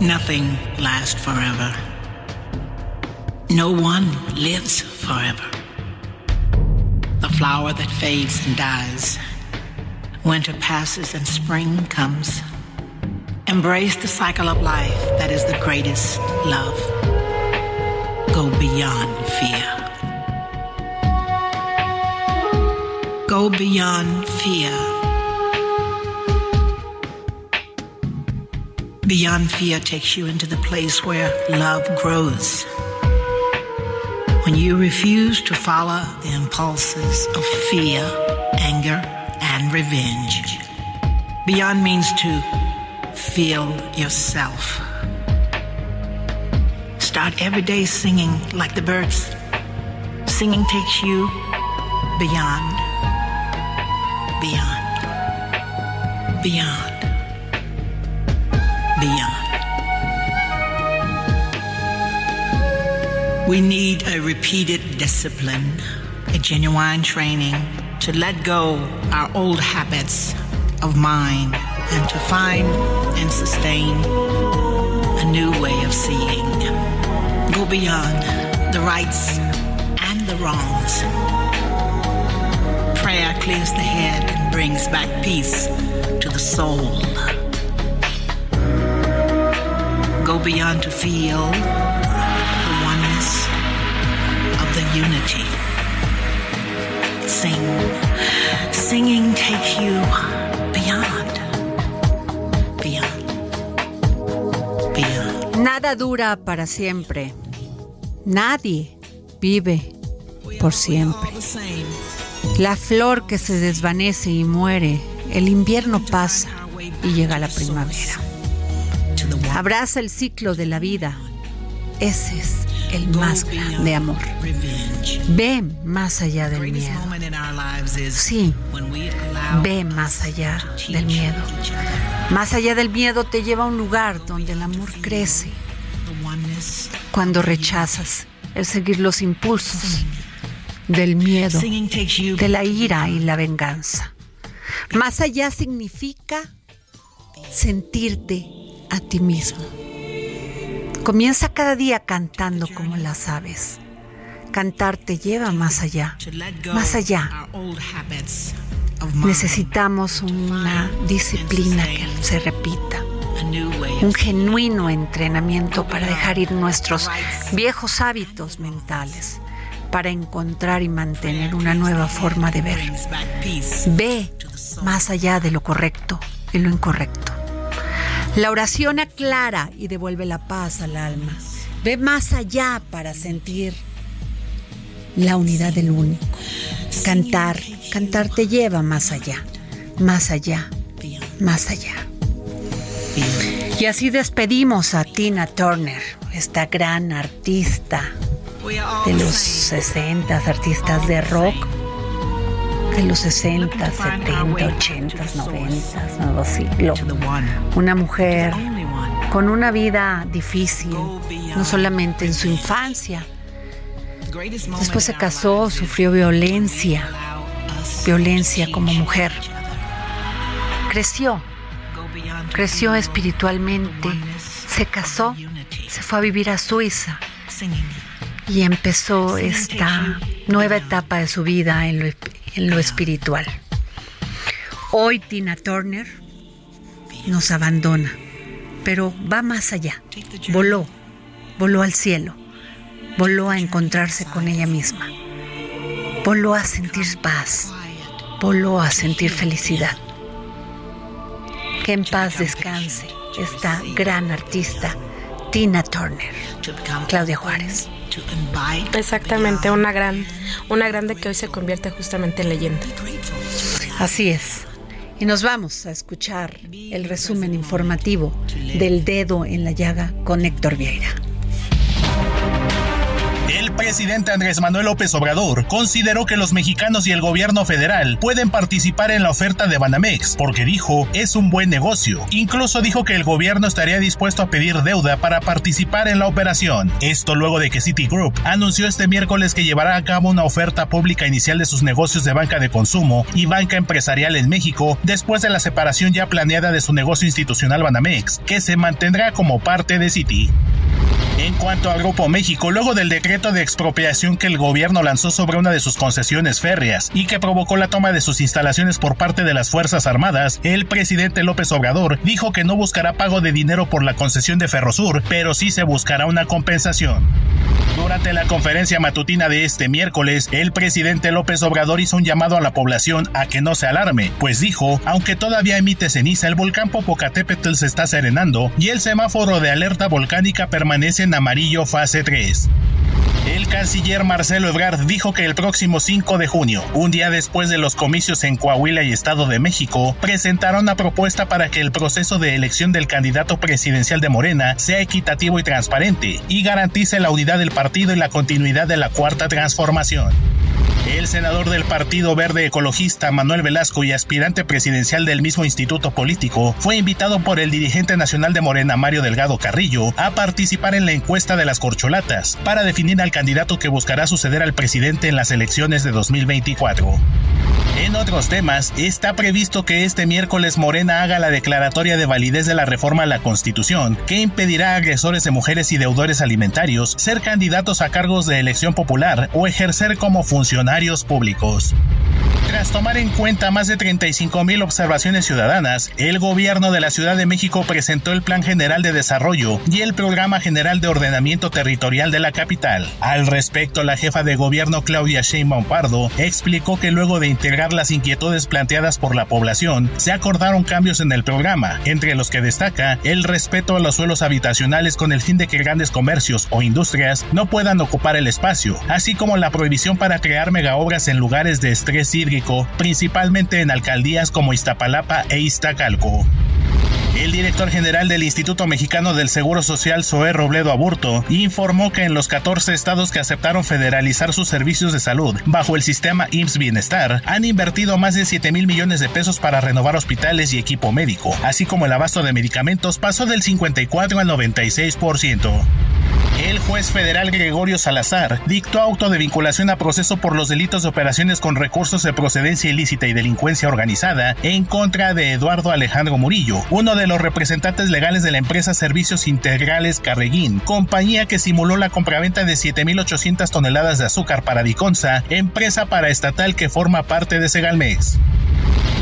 Nothing lasts forever. No one lives forever. The flower that fades and dies. Winter passes and spring comes. Embrace the cycle of life that is the greatest love. Go beyond fear. Go beyond fear. Beyond fear takes you into the place where love grows. When you refuse to follow the impulses of fear, anger, and revenge. Beyond means to feel yourself. Start every day singing like the birds. Singing takes you beyond, beyond, beyond, beyond. We need a repeated discipline, a genuine training to let go our old habits of mind and to find and sustain a new way of seeing. Go beyond the rights and the wrongs. Prayer clears the head and brings back peace to the soul. Go beyond to feel the oneness of the unity. Sing. Singing takes you beyond. Nada dura para siempre. Nadie vive por siempre. La flor que se desvanece y muere, el invierno pasa y llega la primavera. Abraza el ciclo de la vida. Ese es el más grande amor. Ve más allá del miedo. Sí, ve más allá del miedo. Más allá del miedo te lleva a un lugar donde el amor crece. Cuando rechazas el seguir los impulsos del miedo, de la ira y la venganza. Más allá significa sentirte a ti mismo. Comienza cada día cantando como las aves. Cantar te lleva más allá, más allá. Necesitamos una disciplina que se repita, un genuino entrenamiento para dejar ir nuestros viejos hábitos mentales, para encontrar y mantener una nueva forma de ver. Ve más allá de lo correcto y lo incorrecto. La oración aclara y devuelve la paz al alma. Ve más allá para sentir la unidad del único. Cantar, cantar te lleva más allá, más allá, más allá. Y así despedimos a Tina Turner, esta gran artista de los 60, artistas de rock de los 60, 70, 80, 90, nuevo siglo. Una mujer con una vida difícil, no solamente en su infancia. Después se casó, sufrió violencia, violencia como mujer. Creció, creció espiritualmente, se casó, se fue a vivir a Suiza y empezó esta nueva etapa de su vida en lo, en lo espiritual. Hoy Tina Turner nos abandona, pero va más allá. Voló, voló al cielo, voló a encontrarse con ella misma, voló a sentir paz, Apolo a sentir felicidad. Que en paz descanse esta gran artista, Tina Turner, Claudia Juárez. Exactamente, una gran, una grande que hoy se convierte justamente en leyenda. Así es. Y nos vamos a escuchar el resumen informativo del dedo en la llaga con Héctor Vieira presidente Andrés Manuel López Obrador consideró que los mexicanos y el gobierno federal pueden participar en la oferta de Banamex, porque dijo es un buen negocio. Incluso dijo que el gobierno estaría dispuesto a pedir deuda para participar en la operación. Esto luego de que Citigroup anunció este miércoles que llevará a cabo una oferta pública inicial de sus negocios de banca de consumo y banca empresarial en México después de la separación ya planeada de su negocio institucional Banamex, que se mantendrá como parte de Citi. En cuanto a Grupo México, luego del decreto de expropiación que el gobierno lanzó sobre una de sus concesiones férreas y que provocó la toma de sus instalaciones por parte de las Fuerzas Armadas, el presidente López Obrador dijo que no buscará pago de dinero por la concesión de Ferrosur, pero sí se buscará una compensación. Durante la conferencia matutina de este miércoles, el presidente López Obrador hizo un llamado a la población a que no se alarme, pues dijo, aunque todavía emite ceniza, el volcán Popocatépetl se está serenando y el semáforo de alerta volcánica permanece en amarillo fase 3. El canciller Marcelo Ebrard dijo que el próximo 5 de junio, un día después de los comicios en Coahuila y Estado de México, presentará una propuesta para que el proceso de elección del candidato presidencial de Morena sea equitativo y transparente y garantice la unidad del partido y la continuidad de la cuarta transformación. El senador del Partido Verde Ecologista Manuel Velasco y aspirante presidencial del mismo instituto político fue invitado por el dirigente nacional de Morena Mario Delgado Carrillo a participar en la encuesta de las corcholatas para definir al candidato que buscará suceder al presidente en las elecciones de 2024. En otros temas, está previsto que este miércoles Morena haga la declaratoria de validez de la reforma a la Constitución, que impedirá a agresores de mujeres y deudores alimentarios ser candidatos a cargos de elección popular o ejercer como funcionarios públicos. Tras tomar en cuenta más de 35 mil observaciones ciudadanas, el gobierno de la Ciudad de México presentó el Plan General de Desarrollo y el Programa General de Ordenamiento Territorial de la capital. Al respecto, la jefa de gobierno Claudia Sheinbaum Pardo explicó que luego de integrar las inquietudes planteadas por la población, se acordaron cambios en el programa, entre los que destaca el respeto a los suelos habitacionales con el fin de que grandes comercios o industrias no puedan ocupar el espacio, así como la prohibición para crear megaobras en lugares de estrés hídrico, principalmente en alcaldías como Iztapalapa e Iztacalco. El director general del Instituto Mexicano del Seguro Social, Zoé Robledo Aburto, informó que en los 14 estados que aceptaron federalizar sus servicios de salud bajo el sistema IMSS Bienestar, han invertido más de 7 mil millones de pesos para renovar hospitales y equipo médico, así como el abasto de medicamentos pasó del 54 al 96%. El juez federal Gregorio Salazar dictó auto de vinculación a proceso por los delitos de operaciones con recursos de procedencia ilícita y delincuencia organizada en contra de Eduardo Alejandro Murillo, uno de los representantes legales de la empresa Servicios Integrales Carreguín, compañía que simuló la compraventa de 7.800 toneladas de azúcar para Diconsa, empresa paraestatal que forma parte de Segalmex.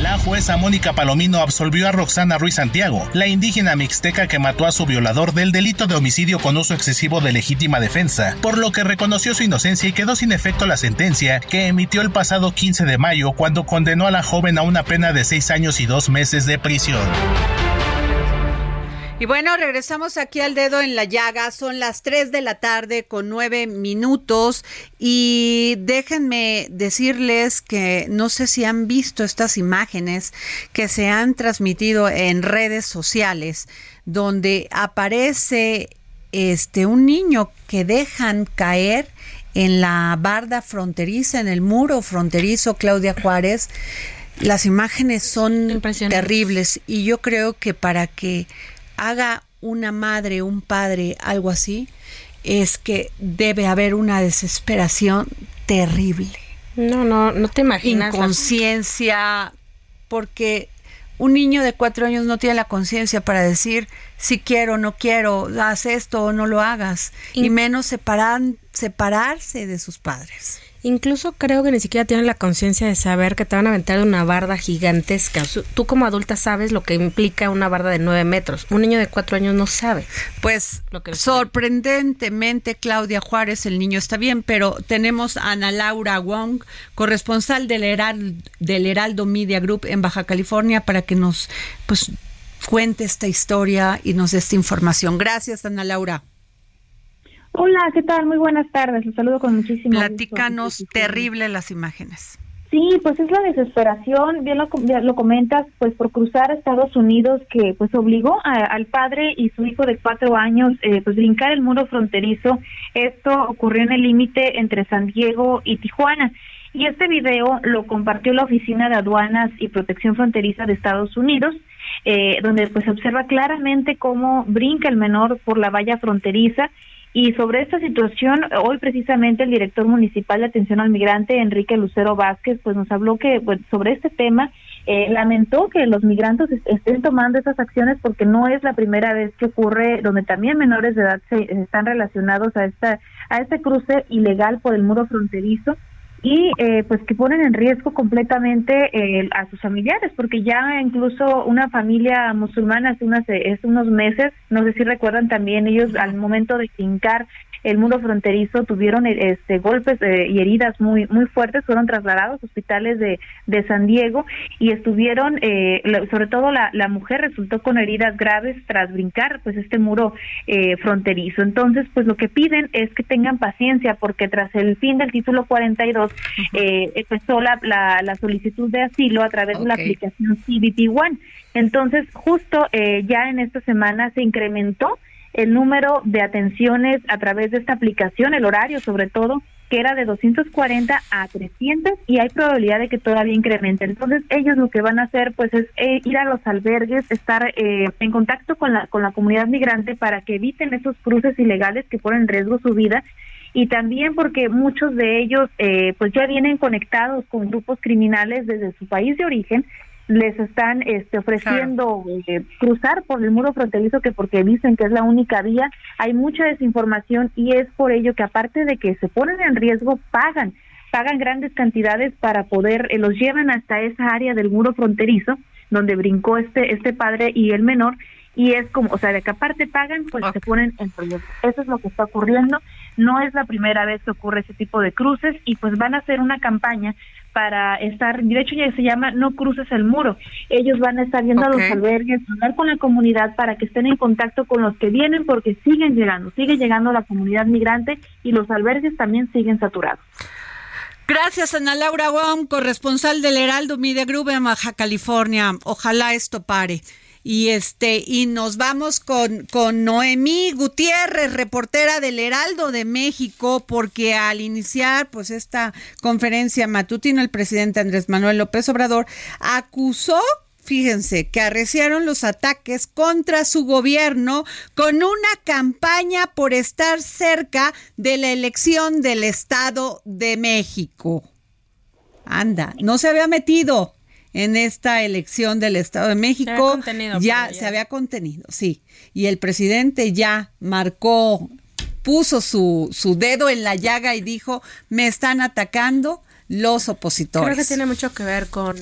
La jueza Mónica Palomino absolvió a Roxana Ruiz Santiago, la indígena mixteca que mató a su violador del delito de homicidio con uso excesivo de legítima defensa, por lo que reconoció su inocencia y quedó sin efecto la sentencia que emitió el pasado 15 de mayo cuando condenó a la joven a una pena de seis años y dos meses de prisión. Y bueno, regresamos aquí al dedo en la llaga. Son las 3 de la tarde con 9 minutos. Y déjenme decirles que no sé si han visto estas imágenes que se han transmitido en redes sociales, donde aparece este un niño que dejan caer en la barda fronteriza, en el muro fronterizo Claudia Juárez. Las imágenes son terribles y yo creo que para que haga una madre, un padre, algo así, es que debe haber una desesperación terrible. No, no, no te imaginas. Inconsciencia, porque un niño de cuatro años no tiene la conciencia para decir si quiero, no quiero, haz esto o no lo hagas, y menos separan, separarse de sus padres. Incluso creo que ni siquiera tienen la conciencia de saber que te van a aventar una barda gigantesca. Tú como adulta sabes lo que implica una barda de nueve metros. Un niño de cuatro años no sabe. Pues sorprendentemente, Claudia Juárez, el niño está bien, pero tenemos a Ana Laura Wong, corresponsal del Heraldo, del Heraldo Media Group en Baja California, para que nos pues, cuente esta historia y nos dé esta información. Gracias, Ana Laura. Hola, ¿qué tal? Muy buenas tardes. Los saludo con muchísimo Platícanos terrible las imágenes. Sí, pues es la desesperación, bien lo, lo comentas, pues por cruzar a Estados Unidos que pues obligó al padre y su hijo de cuatro años eh, pues brincar el muro fronterizo. Esto ocurrió en el límite entre San Diego y Tijuana. Y este video lo compartió la Oficina de Aduanas y Protección Fronteriza de Estados Unidos, eh, donde pues se observa claramente cómo brinca el menor por la valla fronteriza y sobre esta situación, hoy precisamente el director municipal de atención al migrante, Enrique Lucero Vázquez, pues nos habló que pues, sobre este tema eh, lamentó que los migrantes estén tomando esas acciones porque no es la primera vez que ocurre donde también menores de edad se están relacionados a esta a este cruce ilegal por el muro fronterizo y eh, pues que ponen en riesgo completamente eh, a sus familiares, porque ya incluso una familia musulmana hace, unas, hace unos meses, no sé si recuerdan también ellos al momento de fincar el muro fronterizo tuvieron este golpes eh, y heridas muy muy fuertes fueron trasladados a hospitales de, de San Diego y estuvieron eh, sobre todo la, la mujer resultó con heridas graves tras brincar pues este muro eh, fronterizo. Entonces pues lo que piden es que tengan paciencia porque tras el fin del título 42 eh, empezó la, la, la, solicitud de asilo a través de la aplicación CBP One. Entonces justo eh, ya en esta semana se incrementó el número de atenciones a través de esta aplicación, el horario sobre todo, que era de 240 a 300 y hay probabilidad de que todavía incremente. Entonces ellos lo que van a hacer pues es eh, ir a los albergues, estar eh, en contacto con la, con la comunidad migrante para que eviten esos cruces ilegales que ponen en riesgo su vida y también porque muchos de ellos eh, pues ya vienen conectados con grupos criminales desde su país de origen les están este, ofreciendo eh, cruzar por el muro fronterizo que porque dicen que es la única vía, hay mucha desinformación y es por ello que aparte de que se ponen en riesgo, pagan, pagan grandes cantidades para poder, eh, los llevan hasta esa área del muro fronterizo donde brincó este, este padre y el menor y es como, o sea, de que aparte pagan, pues se ponen en riesgo. Eso es lo que está ocurriendo. No es la primera vez que ocurre ese tipo de cruces y pues van a hacer una campaña para estar, de hecho ya se llama No cruces el muro. Ellos van a estar viendo a los albergues, hablar con la comunidad para que estén en contacto con los que vienen porque siguen llegando, sigue llegando la comunidad migrante y los albergues también siguen saturados. Gracias, Ana Laura Wong, corresponsal del Heraldo Media Group en Baja California. Ojalá esto pare. Y este, y nos vamos con, con Noemí Gutiérrez, reportera del Heraldo de México, porque al iniciar pues esta conferencia matutina, el presidente Andrés Manuel López Obrador acusó Fíjense que arreciaron los ataques contra su gobierno con una campaña por estar cerca de la elección del Estado de México. Anda, no se había metido en esta elección del Estado de México. ya, se había contenido, sí. Y el presidente ya marcó, puso su, su dedo en la llaga y dijo, me están atacando los opositores. Creo que tiene mucho que ver con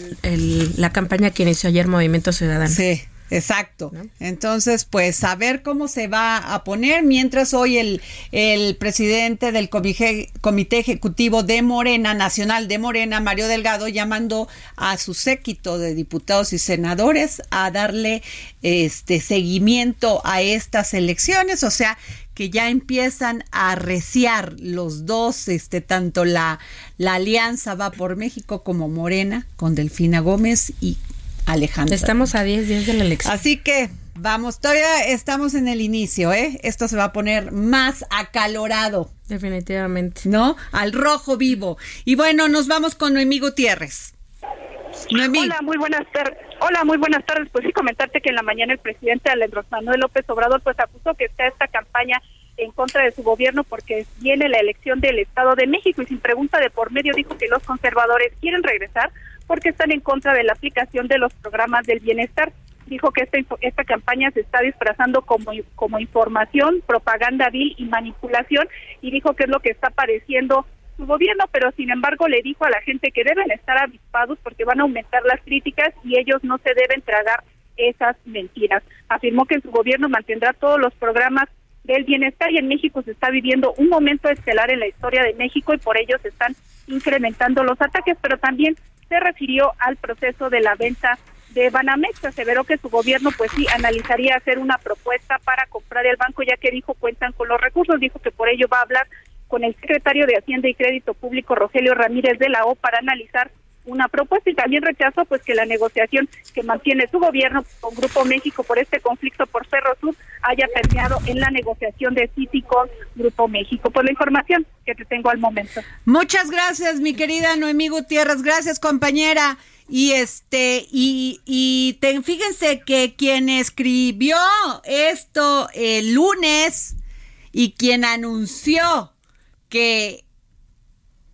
la campaña que inició ayer Movimiento Ciudadano. Sí, Exacto. Entonces, pues a ver cómo se va a poner. Mientras hoy el, el presidente del comité, comité, Ejecutivo de Morena, Nacional de Morena, Mario Delgado, ya mandó a su séquito de diputados y senadores a darle este seguimiento a estas elecciones. O sea, que ya empiezan a arreciar los dos, este, tanto la, la alianza va por México como Morena, con Delfina Gómez y Alejandro. Estamos a 10 días de la elección. Así que vamos, todavía estamos en el inicio, ¿eh? Esto se va a poner más acalorado. Definitivamente. ¿No? Al rojo vivo. Y bueno, nos vamos con Noemí Gutiérrez. Noemí. Hola, muy buenas tardes. Hola, muy buenas tardes. Pues sí, comentarte que en la mañana el presidente Alejandro Manuel López Obrador pues acusó que está esta campaña en contra de su gobierno porque viene la elección del Estado de México y sin pregunta de por medio dijo que los conservadores quieren regresar porque están en contra de la aplicación de los programas del bienestar. dijo que esta, esta campaña se está disfrazando como, información, propaganda vil y manipulación y dijo que es lo que está padeciendo su gobierno, pero sin embargo le dijo a la gente que deben estar avispados porque van a aumentar las críticas y ellos no se deben tragar esas mentiras. Afirmó que su gobierno mantendrá todos los programas del bienestar y en México se está viviendo un momento estelar en la historia de México y por ello se están incrementando los ataques, pero también se refirió al proceso de la venta de Banamex. Aseveró que su gobierno, pues sí, analizaría hacer una propuesta para comprar el banco, ya que dijo cuentan con los recursos. Dijo que por ello va a hablar con el secretario de Hacienda y Crédito Público, Rogelio Ramírez de la O, para analizar una propuesta y también rechazó pues que la negociación que mantiene su gobierno con Grupo México por este conflicto por Ferrosur haya terminado en la negociación de City con Grupo México. Por la información que te tengo al momento. Muchas gracias, mi querida Noemí Gutiérrez. Gracias, compañera. Y este, y, y fíjense que quien escribió esto el lunes y quien anunció que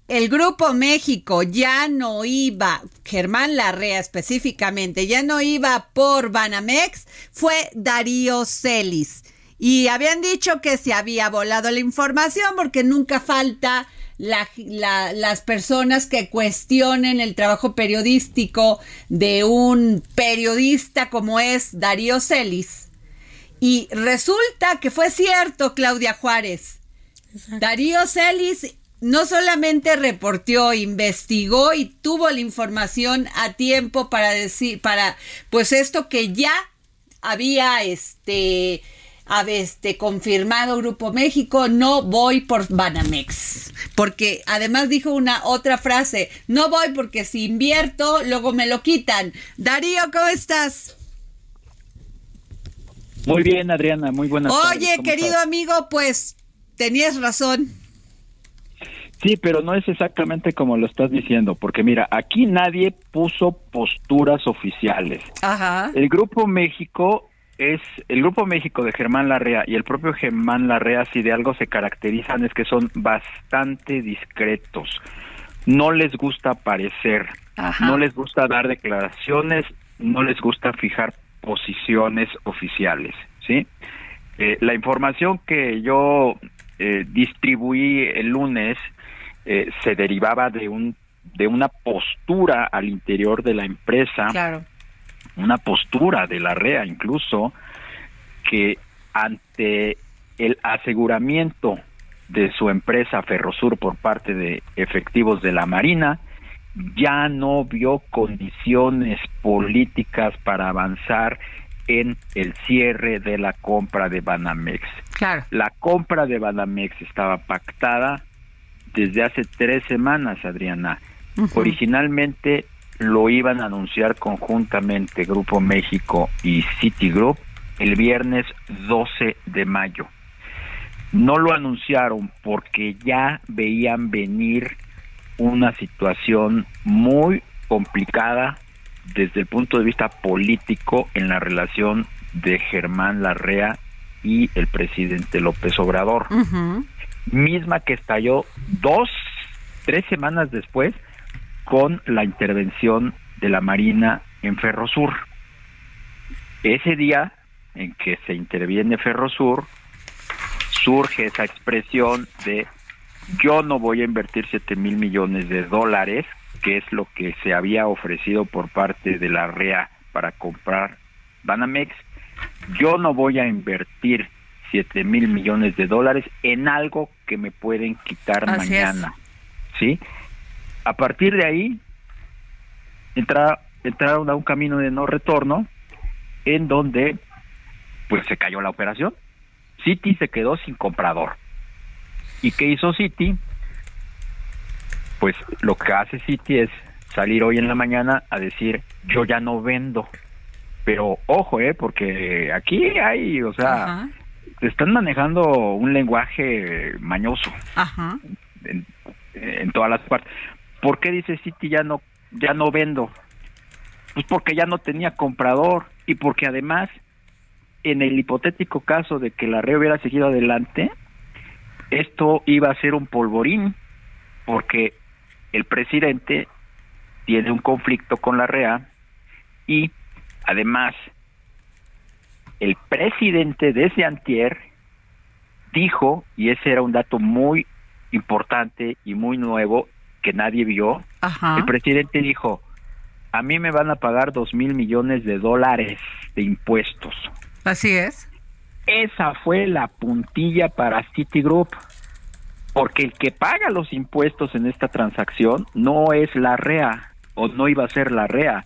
el Grupo México ya no iba, Germán Larrea específicamente, ya no iba por Banamex, fue Darío Celis. Y habían dicho que se había volado la información porque nunca falta las personas que cuestionen el trabajo periodístico de un periodista como es Darío Celis. Y resulta que fue cierto, Claudia Juárez. Darío Celis no solamente reportó, investigó y tuvo la información a tiempo para decir, para, pues esto que ya había este, este confirmado Grupo México, no voy por Banamex. Porque además dijo una otra frase, no voy porque si invierto, luego me lo quitan. Darío, ¿cómo estás? Muy bien, Adriana, muy buenas Oye, querido amigo, pues tenías razón. Sí, pero no es exactamente como lo estás diciendo, porque mira, aquí nadie puso posturas oficiales. Ajá. El Grupo México es el Grupo México de Germán Larrea y el propio Germán Larrea, si de algo se caracterizan, es que son bastante discretos. No les gusta aparecer, no les gusta dar declaraciones, no les gusta fijar posiciones oficiales, ¿sí? Eh, la información que yo eh, distribuí el lunes eh, se derivaba de un de una postura al interior de la empresa, una postura de la REA incluso, que ante el aseguramiento de su empresa Ferrosur por parte de efectivos de la Marina, ya no vio condiciones políticas para avanzar en el cierre de la compra de Banamex. La compra de Banamex estaba pactada desde hace tres semanas, Adriana. Originalmente lo iban a anunciar conjuntamente Grupo México y Citigroup el viernes 12 de mayo. No lo anunciaron porque ya veían venir una situación muy complicada desde el punto de vista político en la relación de Germán Larrea y el presidente López Obrador misma que estalló dos, tres semanas después con la intervención de la Marina en Ferrosur. Ese día en que se interviene Ferrosur, surge esa expresión de yo no voy a invertir 7 mil millones de dólares, que es lo que se había ofrecido por parte de la REA para comprar Banamex, yo no voy a invertir 7 mil millones de dólares en algo que me pueden quitar mañana. ¿Sí? A partir de ahí, entra, entraron a un camino de no retorno en donde pues se cayó la operación. City se quedó sin comprador. ¿Y qué hizo City? Pues lo que hace City es salir hoy en la mañana a decir, yo ya no vendo. Pero ojo, eh, porque aquí hay, o sea, están manejando un lenguaje mañoso En, todas las partes. ¿Por qué dice City ya no ya no vendo? Pues porque ya no tenía comprador y porque además en el hipotético caso de que la red hubiera seguido adelante, esto iba a ser un polvorín porque el presidente tiene un conflicto con la REA y además el presidente desde antier dijo, y ese era un dato muy importante y muy nuevo que nadie vio, el presidente dijo, a mí me van a pagar dos mil millones de dólares de impuestos. Así es. Esa fue la puntilla para Citigroup, porque el que paga los impuestos en esta transacción no es la REA, o no iba a ser la REA,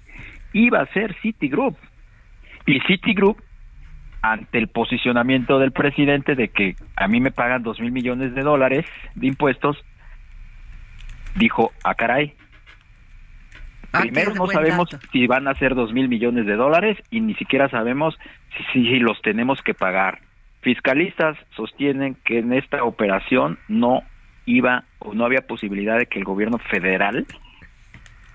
iba a ser Citigroup. Y Citigroup, ante el posicionamiento del presidente de que a mí me pagan dos mil millones de dólares de impuestos, dijo, a ah, caray, Ah, Primero no sabemos si van a ser dos mil millones de dólares y ni siquiera sabemos si, si, los tenemos que pagar. Fiscalistas sostienen que en esta operación no iba o no había posibilidad de que el gobierno federal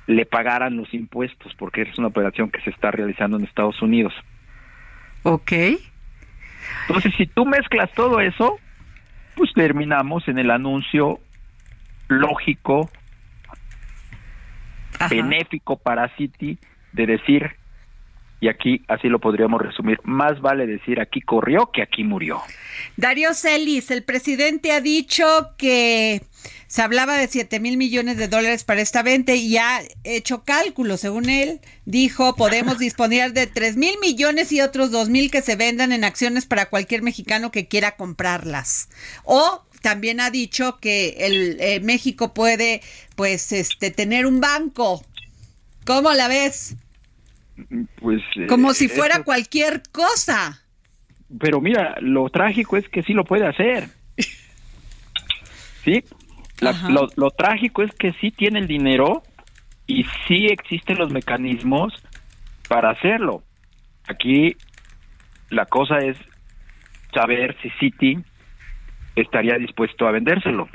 le pagaran los impuestos porque es una operación que se está realizando en Estados Unidos. Ok. Entonces, si tú mezclas todo eso, pues terminamos en el anuncio lógico benéfico para City de decir, y aquí así lo podríamos resumir, más vale decir aquí corrió que aquí murió. Darío Celis, el presidente ha dicho que se hablaba de 7 mil millones de dólares para esta venta y ha hecho cálculos. Según él, dijo, podemos disponer de 3 mil millones y otros 2 mil que se vendan en acciones para cualquier mexicano que quiera comprarlas. O también ha dicho que el eh, México puede pues este tener un banco. ¿Cómo la ves? Pues como si eh, fuera cualquier cosa. Pero mira, lo trágico es que sí lo puede hacer. Sí, lo, lo, trágico es que sí tiene el dinero y sí existen los mecanismos para hacerlo. Aquí la cosa es saber si Citi estaría dispuesto a vendérselo.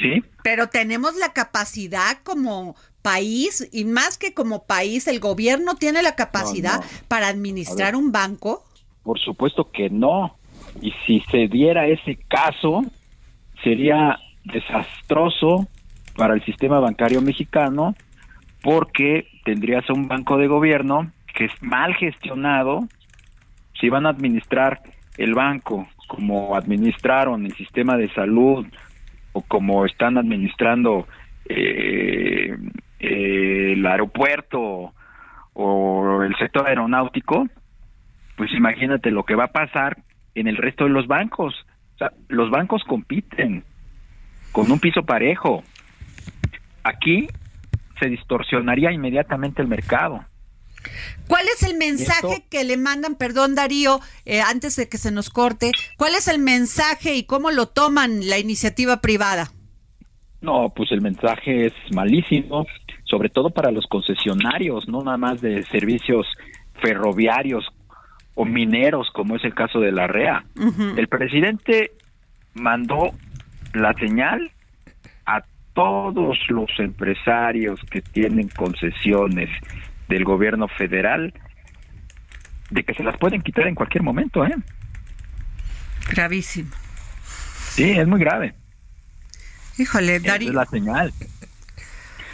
¿Sí? Pero tenemos la capacidad como país, y más que como país, el gobierno tiene la capacidad para administrar un banco. Por supuesto que no. Y si se diera ese caso, sería desastroso para el sistema bancario mexicano porque tendrías un banco de gobierno que es mal gestionado. Si van a administrar el banco como administraron el sistema de salud o como están administrando eh, eh, el aeropuerto o el sector aeronáutico, pues imagínate lo que va a pasar en el resto de los bancos. O sea, los bancos compiten con un piso parejo. Aquí se distorsionaría inmediatamente el mercado. ¿Cuál es el mensaje que le mandan, perdón Darío, eh, antes de que se nos corte, cuál es el mensaje y cómo lo toman la iniciativa privada? No, pues el mensaje es malísimo, sobre todo para los concesionarios, no nada más de servicios ferroviarios o mineros, como es el caso de la REA. El presidente mandó la señal a todos los empresarios que tienen concesiones del gobierno federal de que se las pueden quitar en cualquier momento, ¿eh? Gravísimo. Sí, es muy grave. Híjole, Darío. Es la señal.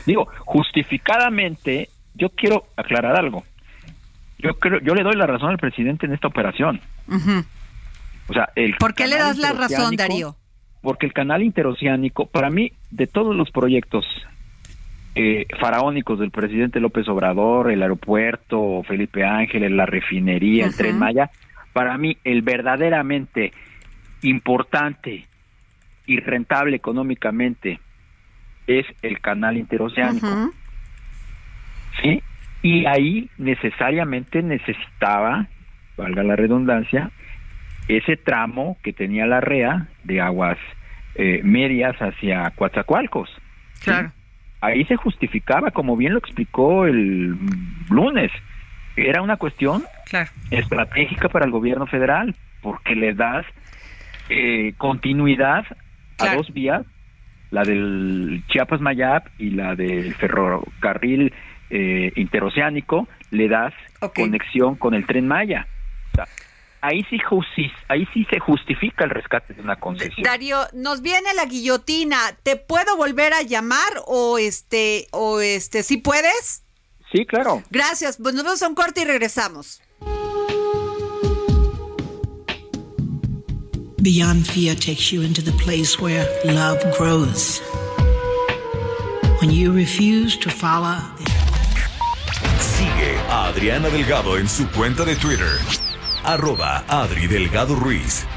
Digo, justificadamente, yo quiero aclarar algo. Yo creo, yo le doy la razón al presidente en esta operación. O sea, el ¿Por qué le das la razón, Darío? Porque el canal interoceánico, para mí, de todos los proyectos eh, faraónicos del presidente López Obrador, el aeropuerto, Felipe Ángeles, la refinería, el tren Maya, para mí el verdaderamente importante y rentable económicamente es el canal interoceánico. ¿Sí? Y ahí necesariamente necesitaba, valga la redundancia, ese tramo que tenía la REA de aguas eh, medias hacia Coatzacoalcos. Claro ahí se justificaba, como bien lo explicó el lunes, era una cuestión estratégica para el gobierno federal, porque le das eh, continuidad a dos vías, la del Chiapas Mayap y la del ferrocarril eh, interoceánico, le das conexión con el tren Maya ahí sí, ahí sí se justifica el rescate de una concesión. Darío, nos viene la guillotina. ¿Te puedo volver a llamar o este o este si puedes? Sí, claro. Gracias. Pues nos vemos a un corte y regresamos. Beyond fear takes you into the place where love grows. When you refuse to follow. Sigue a Adriana Delgado en su cuenta de Twitter arroba Adri Delgado Ruiz.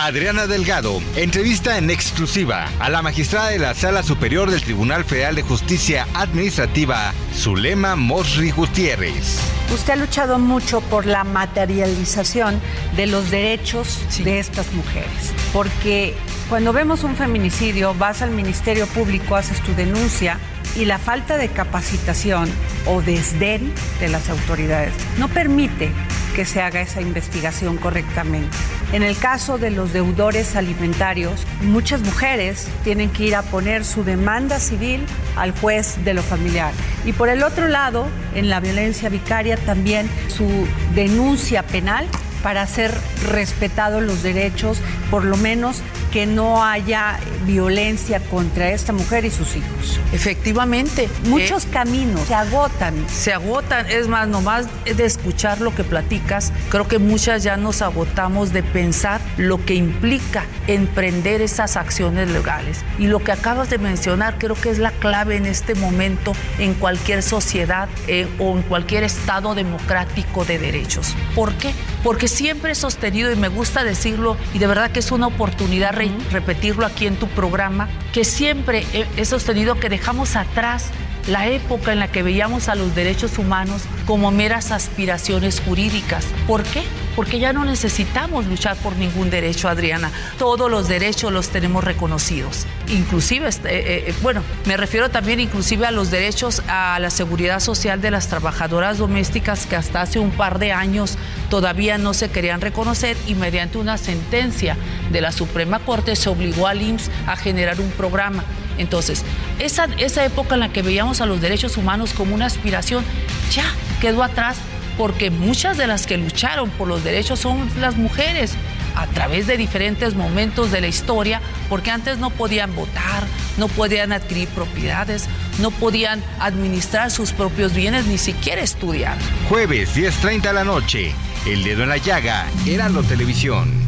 Adriana Delgado entrevista en exclusiva a la magistrada de la Sala Superior del Tribunal Federal de Justicia Administrativa, Zulema Mosri Gutiérrez. Usted ha luchado mucho por la materialización de los derechos de estas mujeres, porque cuando vemos un feminicidio, vas al Ministerio Público, haces tu denuncia y la falta de capacitación o desdén de las autoridades no permite que se haga esa investigación correctamente. En el caso de los deudores alimentarios, muchas mujeres tienen que ir a poner su demanda civil al juez de lo familiar. Y por el otro lado, en la violencia vicaria también su denuncia penal para hacer respetados los derechos, por lo menos que no haya violencia contra esta mujer y sus hijos. Efectivamente. Muchos eh, caminos se agotan. Se agotan, es más, nomás de escuchar lo que platicas, creo que muchas ya nos agotamos de pensar lo que implica emprender esas acciones legales. Y lo que acabas de mencionar creo que es la clave en este momento en cualquier sociedad eh, o en cualquier estado democrático de derechos. ¿Por qué? Porque siempre he sostenido, y me gusta decirlo, y de verdad que es una oportunidad repetirlo aquí en tu programa, que siempre he, sostenido que dejamos atrás la época en la que veíamos a los derechos humanos como meras aspiraciones jurídicas. ¿Por qué? Porque ya no necesitamos luchar por ningún derecho, Adriana. Todos los derechos los tenemos reconocidos. Inclusive, este, eh, eh, bueno, me refiero también inclusive a los derechos a la seguridad social de las trabajadoras domésticas que hasta hace un par de años todavía no se querían reconocer y mediante una sentencia de la Suprema Corte se obligó al IMSS a generar un programa entonces, esa, esa época en la que veíamos a los derechos humanos como una aspiración ya quedó atrás porque muchas de las que lucharon por los derechos son las mujeres a través de diferentes momentos de la historia, porque antes no podían votar, no podían adquirir propiedades, no podían administrar sus propios bienes, ni siquiera estudiar. Jueves 10.30 de la noche, El Dedo en la Llaga, Heraldo Televisión.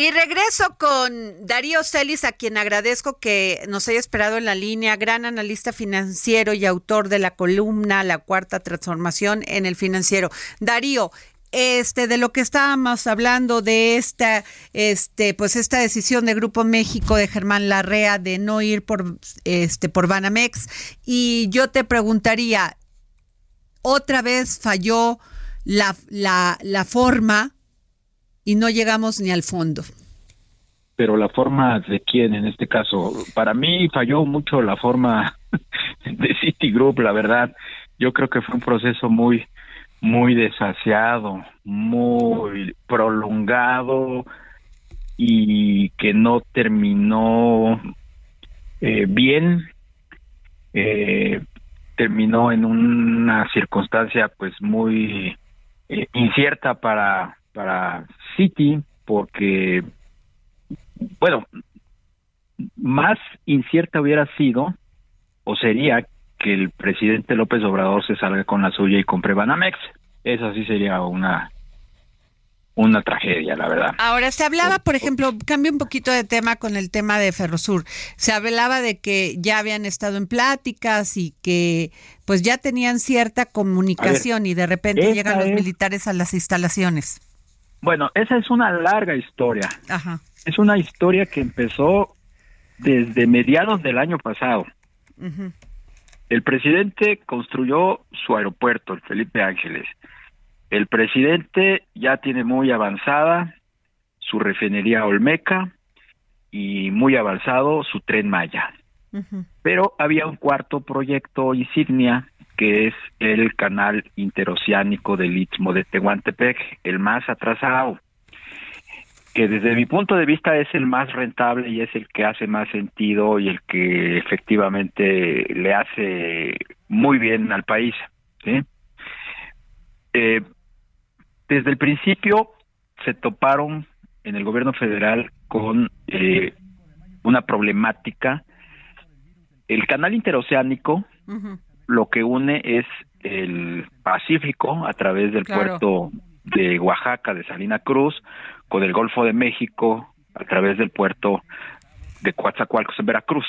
Y regreso con Darío Celis, a quien agradezco que nos haya esperado en la línea, gran analista financiero y autor de la columna La Cuarta Transformación en el Financiero. Darío, este de lo que estábamos hablando de esta este pues esta decisión de Grupo México de Germán Larrea de no ir por este por Banamex y yo te preguntaría otra vez falló la, la, la forma y no llegamos ni al fondo. Pero la forma de quién en este caso, para mí falló mucho la forma de Citigroup, la verdad. Yo creo que fue un proceso muy muy desasiado, muy prolongado y que no terminó eh, bien, eh, terminó en una circunstancia pues muy eh, incierta para para City porque, bueno, más incierta hubiera sido o sería que el presidente López Obrador se salga con la suya y compre Banamex. Esa sí sería una una tragedia, la verdad. Ahora, se hablaba, por ejemplo, cambio un poquito de tema con el tema de Ferrosur. Se hablaba de que ya habían estado en pláticas y que pues ya tenían cierta comunicación y de repente llegan los militares a las instalaciones. Bueno, esa es una larga historia. Ajá. Es una historia que empezó desde mediados del año pasado. El presidente construyó su aeropuerto, el Felipe Ángeles. El presidente ya tiene muy avanzada su refinería Olmeca y muy avanzado su tren Maya. Pero había un cuarto proyecto insignia que es el canal interoceánico del Istmo de Tehuantepec, el más atrasado, que desde mi punto de vista es el más rentable y es el que hace más sentido y el que efectivamente le hace muy bien al país. Eh, desde el principio se toparon en el gobierno federal con eh, una problemática. El canal interoceánico lo que une es el Pacífico a través del puerto de Oaxaca, de Salina Cruz, con el Golfo de México a través del puerto de Coatzacoalcos en Veracruz.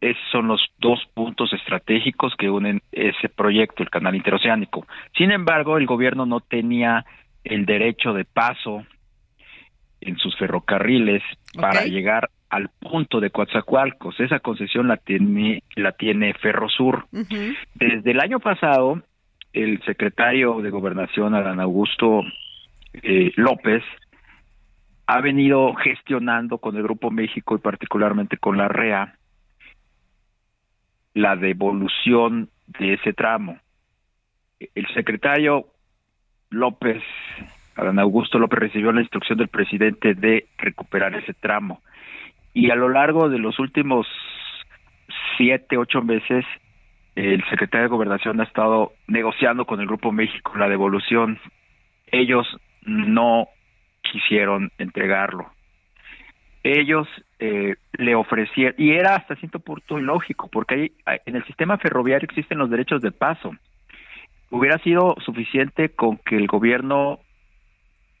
Esos son los dos puntos estratégicos que unen ese proyecto, el canal interoceánico. Sin embargo, el gobierno no tenía el derecho de paso en sus ferrocarriles para llegar al punto de Coatzacoalcos. Esa concesión la tiene, la tiene Ferrosur. Desde el año pasado, el secretario de Gobernación, Adán Augusto eh, López, ha venido gestionando con el Grupo México y particularmente con la REA la devolución de ese tramo. El secretario López, Adán Augusto López, recibió la instrucción del presidente de recuperar ese tramo. Y a lo largo de los últimos siete, ocho meses, el secretario de Gobernación ha estado negociando con el Grupo México la devolución. Ellos no quisieron entregarlo ellos eh, le ofrecieron, y era hasta cierto punto ilógico, porque hay, en el sistema ferroviario existen los derechos de paso. Hubiera sido suficiente con que el gobierno,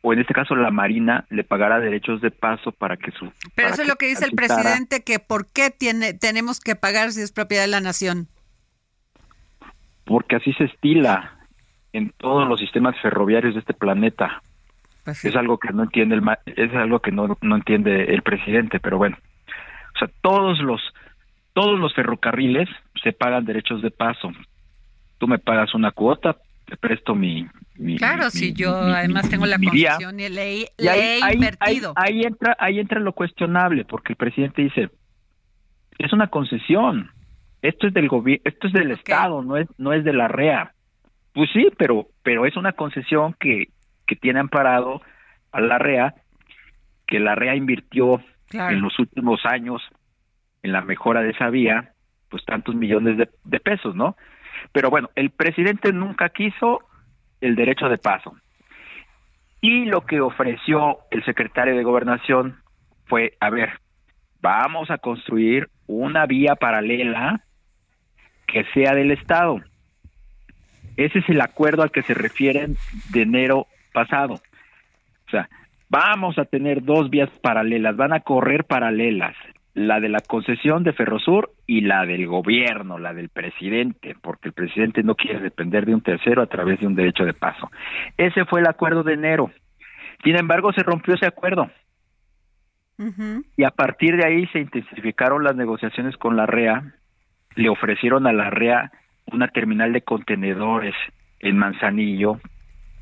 o en este caso la Marina, le pagara derechos de paso para que su... Pero eso es lo que dice el presidente, que ¿por qué tiene, tenemos que pagar si es propiedad de la nación? Porque así se estila en todos los sistemas ferroviarios de este planeta. Pues es algo que no entiende el es algo que no, no entiende el presidente, pero bueno. O sea, todos los todos los ferrocarriles se pagan derechos de paso. Tú me pagas una cuota, te presto mi, Claro, si yo además tengo la concesión y le, he invertido. Ahí, entra ahí entra lo cuestionable, porque el presidente dice, es una concesión. Esto es del gobierno, esto es del Estado, no es no es de la REA. Pues sí, pero pero es una concesión que que tiene amparado a la REA, que la REA invirtió en los últimos años en la mejora de esa vía, pues tantos millones de, pesos, ¿no? Pero bueno, el presidente nunca quiso el derecho de paso. Y lo que ofreció el secretario de Gobernación fue, a ver, vamos a construir una vía paralela que sea del Estado. Ese es el acuerdo al que se refieren de enero pasado. O sea, vamos a tener dos vías paralelas, van a correr paralelas, la de la concesión de Ferrosur y la del gobierno, la del presidente, porque el presidente no quiere depender de un tercero a través de un derecho de paso. Ese fue el acuerdo de enero. Sin embargo, se rompió ese acuerdo. Y a partir de ahí se intensificaron las negociaciones con la REA, le ofrecieron a la REA una terminal de contenedores en Manzanillo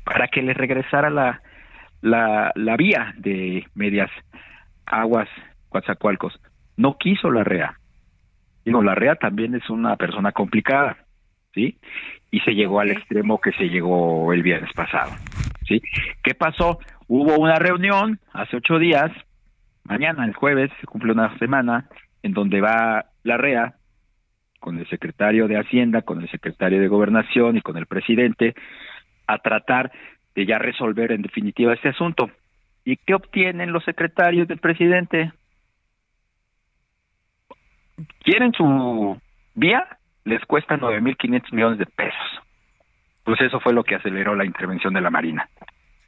para que le regresara la, la, la vía de medias aguas Coatzacoalcos. No quiso la REA. Digo, la REA también es una persona complicada, ¿sí? Y se llegó al extremo que se llegó el viernes pasado, ¿sí? ¿Qué pasó? Hubo una reunión hace ocho días, mañana, el jueves, se cumple una semana, en donde va la REA con el secretario de Hacienda, con el secretario de Gobernación y con el presidente a tratar de ya resolver en definitiva este asunto. ¿Y qué obtienen los secretarios del presidente? ¿Quieren su vía? Les cuesta 9.500 millones de pesos. Pues eso fue lo que aceleró la intervención de la Marina.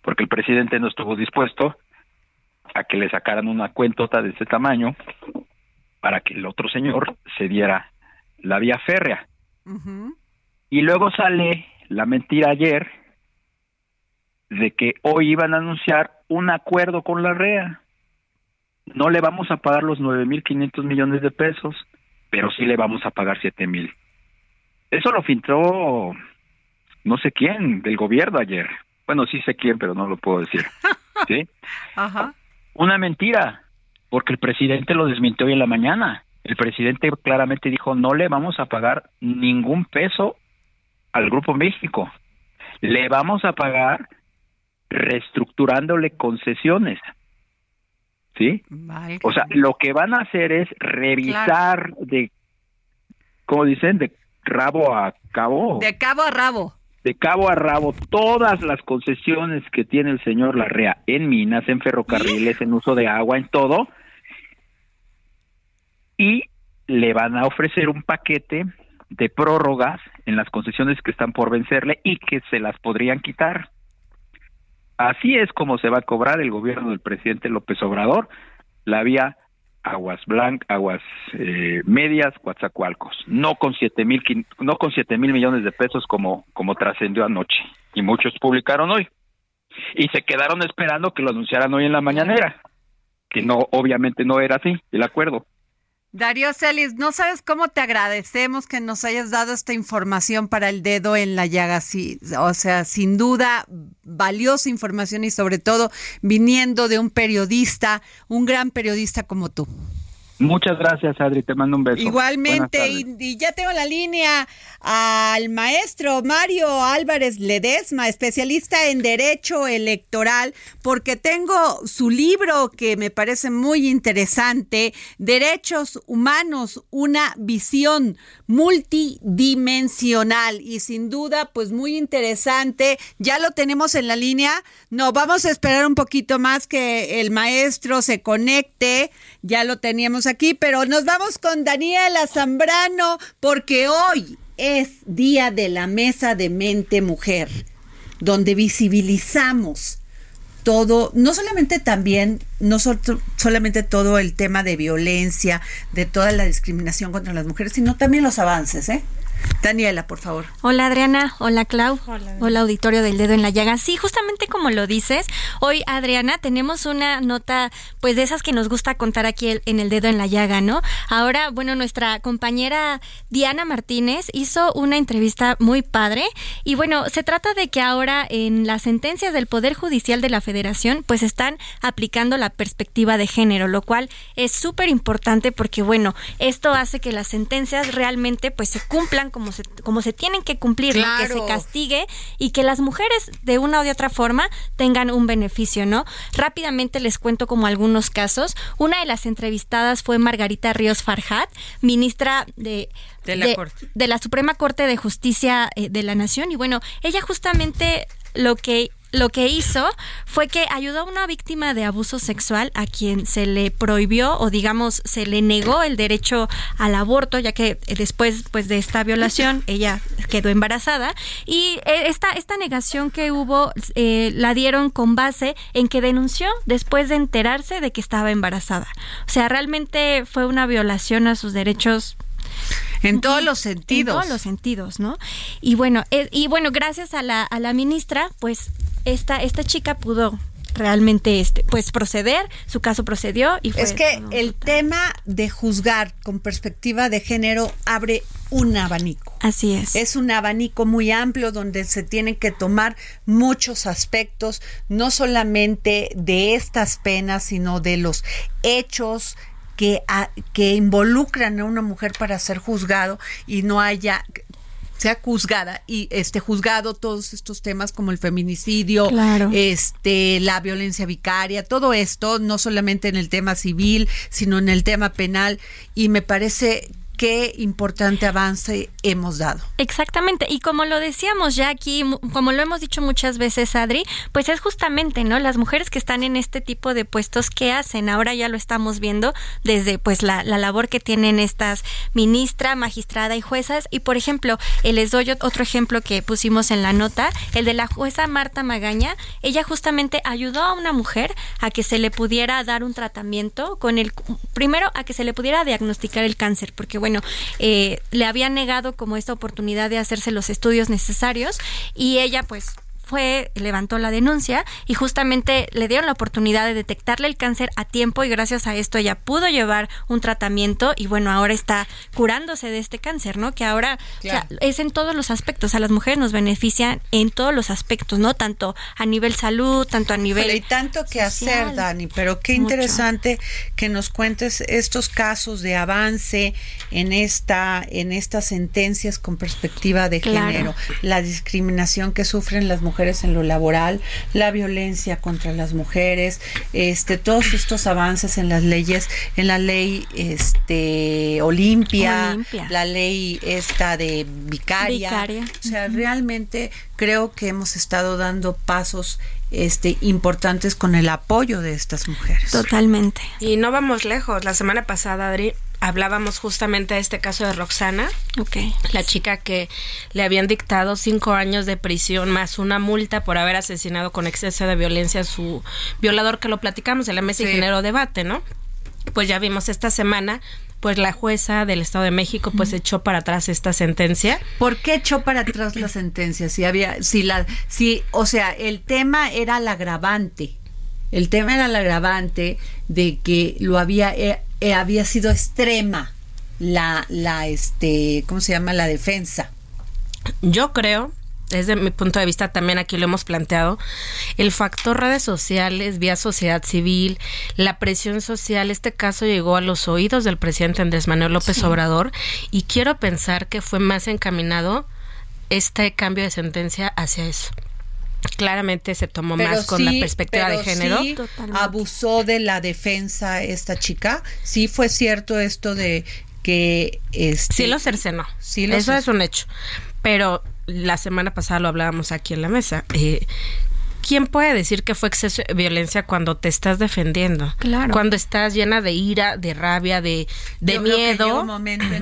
porque el presidente no estuvo dispuesto a que le sacaran una cuentota de ese tamaño para que el otro señor se diera la vía férrea. Y luego sale la mentira ayer de que hoy iban a anunciar un acuerdo con la REA. No le vamos a pagar los 9.500 millones de pesos, pero sí le vamos a pagar 7.000. Eso lo filtró no sé quién del gobierno ayer. Bueno, sí sé quién, pero no lo puedo decir. ¿Sí? Ajá. Una mentira, porque el presidente lo desmintió hoy en la mañana. El presidente claramente dijo, no le vamos a pagar ningún peso al Grupo México. Le vamos a pagar reestructurándole concesiones. ¿Sí? o sea, lo que van a hacer es revisar de, como dicen, de rabo a cabo. De cabo a rabo. De cabo a rabo, todas las concesiones que tiene el señor Larrea en minas, en ferrocarriles, en uso de agua, en todo. Y le van a ofrecer un paquete de prórrogas en las concesiones que están por vencerle y que se las podrían quitar. Así es como se va a cobrar el gobierno del presidente López Obrador la vía Aguas Blancas, Aguas eh, Medias, Coatzacoalcos, no con siete mil no con siete mil millones de pesos como como trascendió anoche y muchos publicaron hoy. Y se quedaron esperando que lo anunciaran hoy en la mañanera que no obviamente no era así el acuerdo Darío Celis, no sabes cómo te agradecemos que nos hayas dado esta información para el dedo en la llaga. Sí, o sea, sin duda, valiosa información y sobre todo viniendo de un periodista, un gran periodista como tú. Muchas gracias, Adri. Te mando un beso. Igualmente, y, ya tengo la línea al maestro Mario Álvarez Ledesma, especialista en Derecho Electoral, porque tengo su libro que me parece muy interesante, Derechos Humanos, una visión multidimensional y sin duda, pues muy interesante. Ya lo tenemos en la línea. No, vamos a esperar un poquito más que el maestro se conecte. Ya lo teníamos aquí, pero nos vamos con Daniela Zambrano porque hoy es Día de la Mesa de Mente Mujer, donde visibilizamos todo, no solamente también, no solamente todo el tema de violencia, de toda la discriminación contra las mujeres, sino también los avances, ¿eh? Daniela, por favor. Hola Adriana, hola Clau, hola, auditorio del dedo en la llaga. Sí, justamente como lo dices, hoy Adriana tenemos una nota pues de esas que nos gusta contar aquí en el dedo en la llaga, ¿no? Ahora, bueno, nuestra compañera Diana Martínez hizo una entrevista muy padre y bueno, se trata de que ahora en las sentencias del Poder Judicial de la Federación pues están aplicando la perspectiva de género, lo cual es súper importante porque bueno, esto hace que las sentencias realmente pues se cumplan como se, como se tienen que cumplir, que se castigue y que las mujeres de una o de otra forma tengan un beneficio, ¿no? Rápidamente les cuento como algunos casos. Una de las entrevistadas fue Margarita Ríos Farhat, ministra de de la, de la Suprema Corte de Justicia eh, de la Nación. Y bueno, ella justamente lo que lo que hizo fue que ayudó a una víctima de abuso sexual a quien se le prohibió o digamos se le negó el derecho al aborto ya que después pues de esta violación ella quedó embarazada y eh, esta esta negación que hubo eh, la dieron con base en que denunció después de enterarse de que estaba embarazada o sea realmente fue una violación a sus derechos en todos los sentidos. En todos los sentidos, ¿no? Y bueno, eh, y bueno, gracias a la, a la ministra, pues esta, esta chica pudo realmente este pues proceder su caso procedió y fue es que el tema de juzgar con perspectiva de género abre un abanico. Así es. Es un abanico muy amplio donde se tienen que tomar muchos aspectos no solamente de estas penas sino de los hechos que, que involucran a una mujer para ser juzgado y no haya sea juzgada y este juzgado todos estos temas como el feminicidio, este la violencia vicaria, todo esto no solamente en el tema civil, sino en el tema penal. Y me parece qué importante avance hemos dado. Exactamente, y como lo decíamos ya aquí, como lo hemos dicho muchas veces, Adri, pues es justamente, ¿no? Las mujeres que están en este tipo de puestos, ¿qué hacen? Ahora ya lo estamos viendo desde pues la, la labor que tienen estas ministra, magistrada y juezas. Y por ejemplo, les doy otro ejemplo que pusimos en la nota, el de la jueza Marta Magaña, ella justamente ayudó a una mujer a que se le pudiera dar un tratamiento con el, primero a que se le pudiera diagnosticar el cáncer, porque bueno, eh, le habían negado como esta oportunidad de hacerse los estudios necesarios y ella pues fue, levantó la denuncia y justamente le dieron la oportunidad de detectarle el cáncer a tiempo y gracias a esto ella pudo llevar un tratamiento y bueno, ahora está curándose de este cáncer, ¿no? Que ahora es en todos los aspectos, a las mujeres nos benefician en todos los aspectos, ¿no? Tanto a nivel salud, tanto a nivel... Hay tanto que hacer, Dani, pero qué interesante que nos cuentes estos casos de avance en esta en estas sentencias con perspectiva de género, la discriminación que sufren las mujeres mujeres en lo laboral, la violencia contra las mujeres, este, todos estos avances en las leyes, en la ley este Olimpia, la ley esta de vicaria. O sea, realmente creo que hemos estado dando pasos este, importantes con el apoyo de estas mujeres. Totalmente. Y no vamos lejos. La semana pasada, Adri, hablábamos justamente de este caso de Roxana, okay. la chica que le habían dictado cinco años de prisión más una multa por haber asesinado con exceso de violencia a su violador, que lo platicamos en la mesa y generó debate, ¿no? Pues ya vimos esta semana pues la jueza del Estado de México pues echó para atrás esta sentencia. ¿Por qué echó para atrás la sentencia? Si había, si la, si, o sea, el tema era el agravante. El tema era el agravante de que lo había, eh, había sido extrema la, la, este, ¿cómo se llama? La defensa. Yo creo desde mi punto de vista también aquí lo hemos planteado, el factor redes sociales, vía sociedad civil, la presión social, este caso llegó a los oídos del presidente Andrés Manuel López Obrador y quiero pensar que fue más encaminado este cambio de sentencia hacia eso claramente se tomó más con la perspectiva de género. Sí abusó de la defensa esta chica. Sí fue cierto esto de que este, sí lo cercenó. Sí Eso es un hecho. Pero la semana pasada lo hablábamos aquí en la mesa. Eh, ¿Quién puede decir que fue exceso de violencia cuando te estás defendiendo? Claro. Cuando estás llena de ira, de rabia, de, de miedo.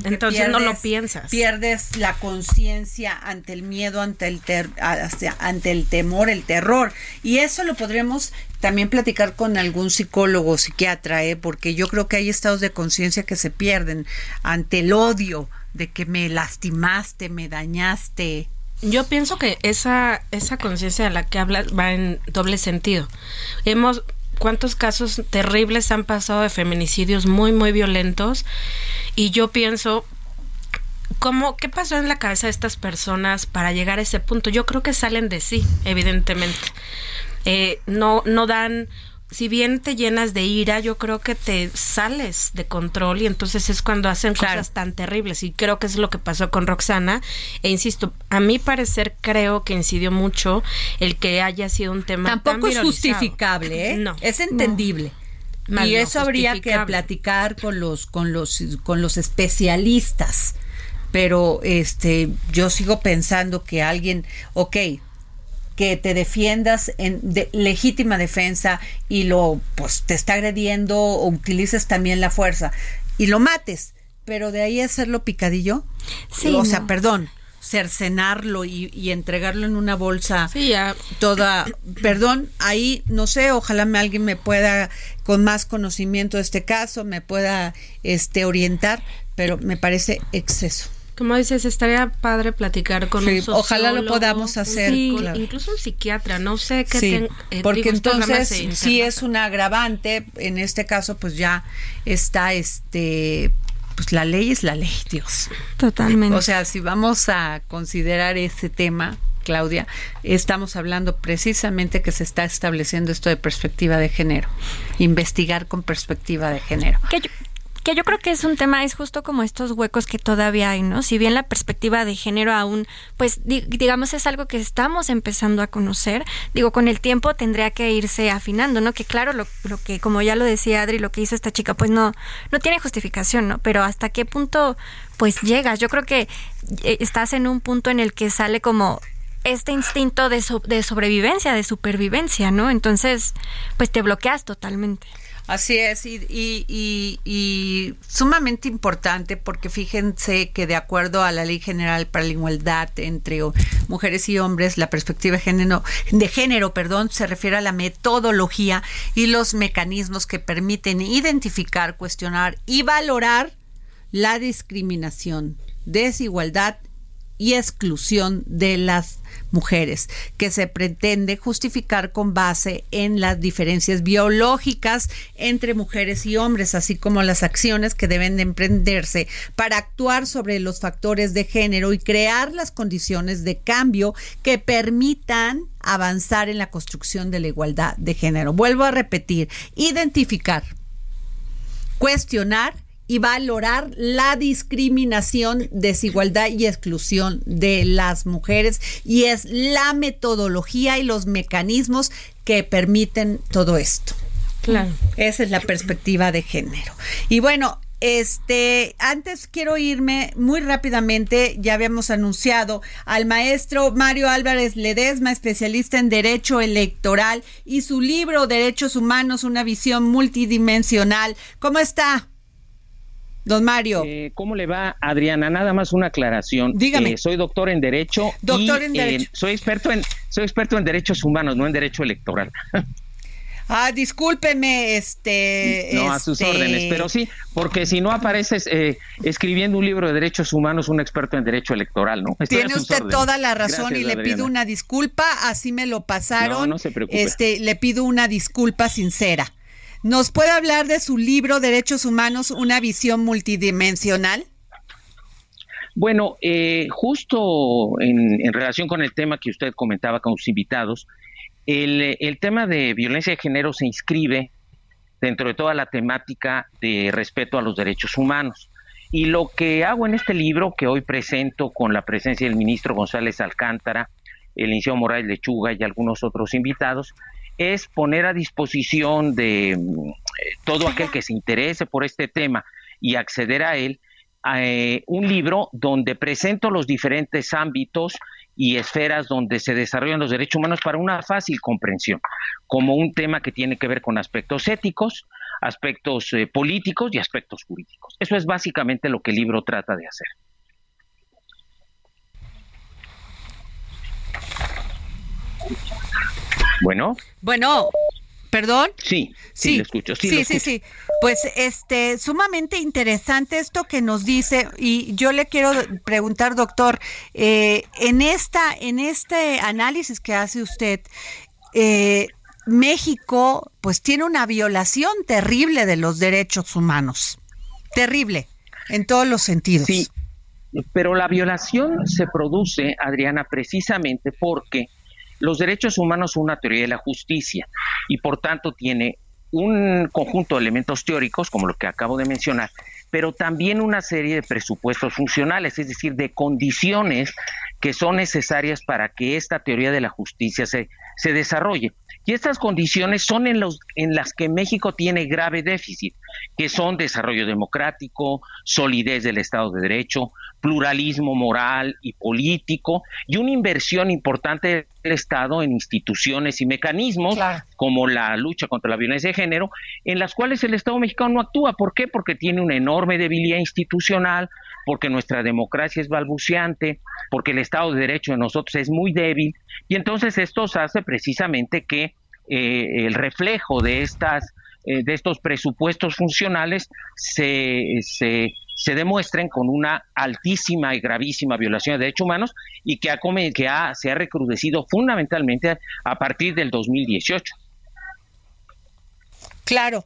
entonces no lo piensas. Pierdes la conciencia ante el miedo, ante el, ante el temor, el terror. Y eso lo podremos también platicar con algún psicólogo, psiquiatra, ¿eh? porque yo creo que hay estados de conciencia que se pierden ante el odio de que me lastimaste, me dañaste. Yo pienso que esa, esa conciencia de la que hablas va en doble sentido. Hemos, cuántos casos terribles han pasado de feminicidios muy, muy violentos. Y yo pienso, ¿cómo, ¿qué pasó en la cabeza de estas personas para llegar a ese punto? Yo creo que salen de sí, evidentemente. Eh, no, no dan si bien te llenas de ira, yo creo que te sales de control y entonces es cuando hacen cosas tan terribles. Y creo que es lo que pasó con Roxana. E insisto, a mi parecer creo que incidió mucho el que haya sido un tema Tampoco es justificable, ¿eh? No. Es entendible. y eso habría que platicar con los, con los, con los especialistas. Pero este, yo sigo pensando que alguien, ok, que te defiendas en legítima defensa y lo pues te está agrediendo o utilices también la fuerza y lo mates, pero de ahí hacerlo picadillo, sí, o sea, perdón, cercenarlo y, entregarlo en una bolsa toda, perdón, ahí no sé, ojalá me, alguien me pueda con más conocimiento de este caso me pueda este orientar, pero me parece exceso. Como dices, estaría padre platicar con un sociólogo, Ojalá lo podamos hacer. Incluso un psiquiatra, no sé qué. Eh, porque entonces, si es un agravante, en este caso, pues ya está este pues la ley es la ley, Dios. Totalmente. O sea, si vamos a considerar ese tema, Claudia, estamos hablando precisamente que se está estableciendo esto de perspectiva de género, investigar con perspectiva de género. que yo creo que es un tema, es justo como estos huecos que todavía hay, ¿no? Si bien la perspectiva de género aún, pues digamos es algo que estamos empezando a conocer, digo, con el tiempo tendría que irse afinando, ¿no? Que claro, lo, lo que, como ya lo decía Adri, lo que hizo esta chica, pues no, no tiene justificación, ¿no? Pero hasta qué punto, pues llegas. Yo creo que eh, estás en un punto en el que sale como este instinto de, de sobrevivencia, de supervivencia, ¿no? Entonces, pues te bloqueas totalmente. Así es, y, y, y, sumamente importante porque fíjense que de acuerdo a la Ley General para la Igualdad entre mujeres y hombres, la perspectiva de género, de género perdón, se refiere a la metodología y los mecanismos que permiten identificar, cuestionar y valorar la discriminación, desigualdad y exclusión de las mujeres, que se pretende justificar con base en las diferencias biológicas entre mujeres y hombres, así como las acciones que deben de emprenderse para actuar sobre los factores de género y crear las condiciones de cambio que permitan avanzar en la construcción de la igualdad de género. Vuelvo a repetir, identificar, cuestionar y valorar la discriminación, desigualdad y exclusión de las mujeres y es la metodología y los mecanismos que permiten todo esto. Claro. Esa es la perspectiva de género. Y bueno, este, antes quiero irme muy rápidamente, ya habíamos anunciado al maestro Mario Álvarez Ledesma, especialista en derecho electoral y su libro Derechos Humanos, una visión multidimensional. ¿Cómo está? Don Mario. Eh, ¿Cómo le va, Adriana? Nada más una aclaración. Dígame. Eh, soy doctor en Derecho. Doctor en eh, Derecho. soy, experto en, soy experto en Derechos Humanos, no en Derecho Electoral. Ah, discúlpeme, este... No, a sus este órdenes, pero sí, porque si no apareces escribiendo un libro de derechos humanos, un experto en derecho electoral, ¿no? tiene usted toda la razón y le pido una disculpa, así me lo pasaron. No, no se preocupe. Este, le pido una disculpa sincera. ¿Nos puede hablar de su libro Derechos Humanos, una visión multidimensional? Bueno, eh, justo en, relación con el tema que usted comentaba con sus invitados, el, tema de violencia de género se inscribe dentro de toda la temática de respeto a los derechos humanos. Y lo que hago en este libro, que hoy presento con la presencia del ministro González Alcántara, el licenciado Morales Lechuga y algunos otros invitados, es poner a disposición de mm, todo aquel que se interese por este tema y acceder a él eh, un libro donde presento los diferentes ámbitos y esferas donde se desarrollan los derechos humanos para una fácil comprensión, como un tema que tiene que ver con aspectos éticos, aspectos eh, políticos y aspectos jurídicos. Eso es básicamente lo que el libro trata de hacer. Bueno. Bueno, ¿Perdón? Sí, sí, lo escucho. Sí, sí, sí, Pues este, sumamente interesante esto que nos dice y yo le quiero preguntar, doctor, eh, en esta, en este análisis que hace usted, eh, México, pues tiene una violación terrible de los derechos humanos, terrible en todos los sentidos. Sí, pero la violación se produce, Adriana, precisamente porque los derechos humanos son una teoría de la justicia y por tanto tiene un conjunto de elementos teóricos, como lo que acabo de mencionar, pero también una serie de presupuestos funcionales, es decir, de condiciones que son necesarias para que esta teoría de la justicia se, se desarrolle. Y estas condiciones son en, los, en las que México tiene grave déficit, que son desarrollo democrático, solidez del Estado de Derecho, pluralismo moral y político y una inversión importante del Estado en instituciones y mecanismos como la lucha contra la violencia de género, en las cuales el Estado mexicano no actúa. ¿Por qué? Porque tiene una enorme debilidad institucional, porque nuestra democracia es balbuceante, porque el Estado de Derecho de nosotros es muy débil y entonces esto hace precisamente que eh, el reflejo de estas eh, de estos presupuestos funcionales se, se, demuestren con una altísima y gravísima violación de derechos humanos y que, ha, que ha, se ha recrudecido fundamentalmente a partir del 2018. Claro.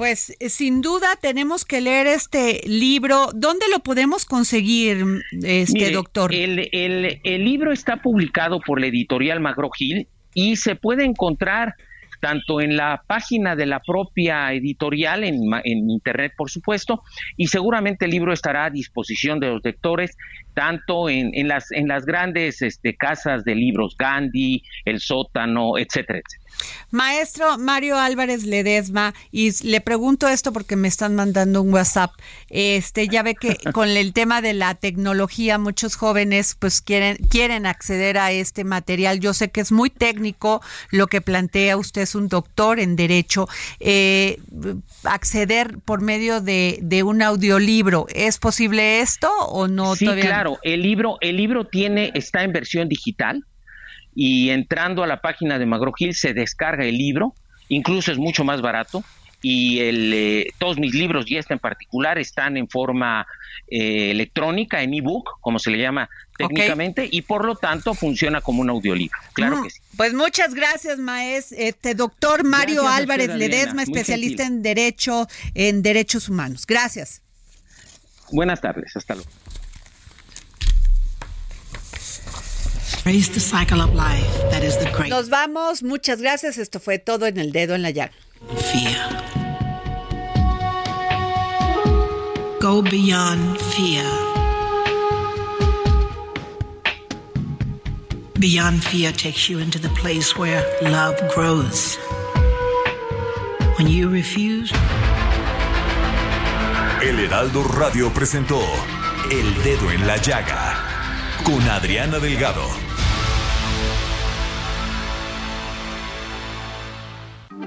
Pues sin duda tenemos que leer este libro. ¿Dónde lo podemos conseguir, este doctor? El, el, el libro está publicado por la editorial Magro Gil y se puede encontrar tanto en la página de la propia editorial, en, en internet por supuesto, y seguramente el libro estará a disposición de los lectores tanto en, en las, en las grandes este, casas de libros, Gandhi, El Sótano, etcétera, etcétera. Maestro Mario Álvarez Ledesma, y le pregunto esto porque me están mandando un WhatsApp. Este, ya ve que con el tema de la tecnología, muchos jóvenes pues quieren, quieren acceder a este material. Yo sé que es muy técnico lo que plantea usted, es un doctor en derecho. Eh, acceder por medio de, de, un audiolibro, ¿es posible esto o no? Sí, claro. El libro, el libro tiene, está en versión digital y entrando a la página de McGraw-Hill se descarga el libro, incluso es mucho más barato y el, eh, todos mis libros y este en particular están en forma eh, electrónica, en ebook, como se le llama técnicamente, y por lo tanto funciona como un audiolibro. Claro mm, que sí. Pues muchas gracias, maestro, este doctor Mario Álvarez Ledesma, especialista en derecho, en derechos humanos. Gracias. Buenas tardes, hasta luego. Nos vamos, muchas gracias. Esto fue todo en el dedo en la llaga. Fear. Go beyond fear. Beyond fear takes you into the place where love grows. When you refuse. El Heraldo Radio presentó El Dedo en la Llaga con Adriana Delgado.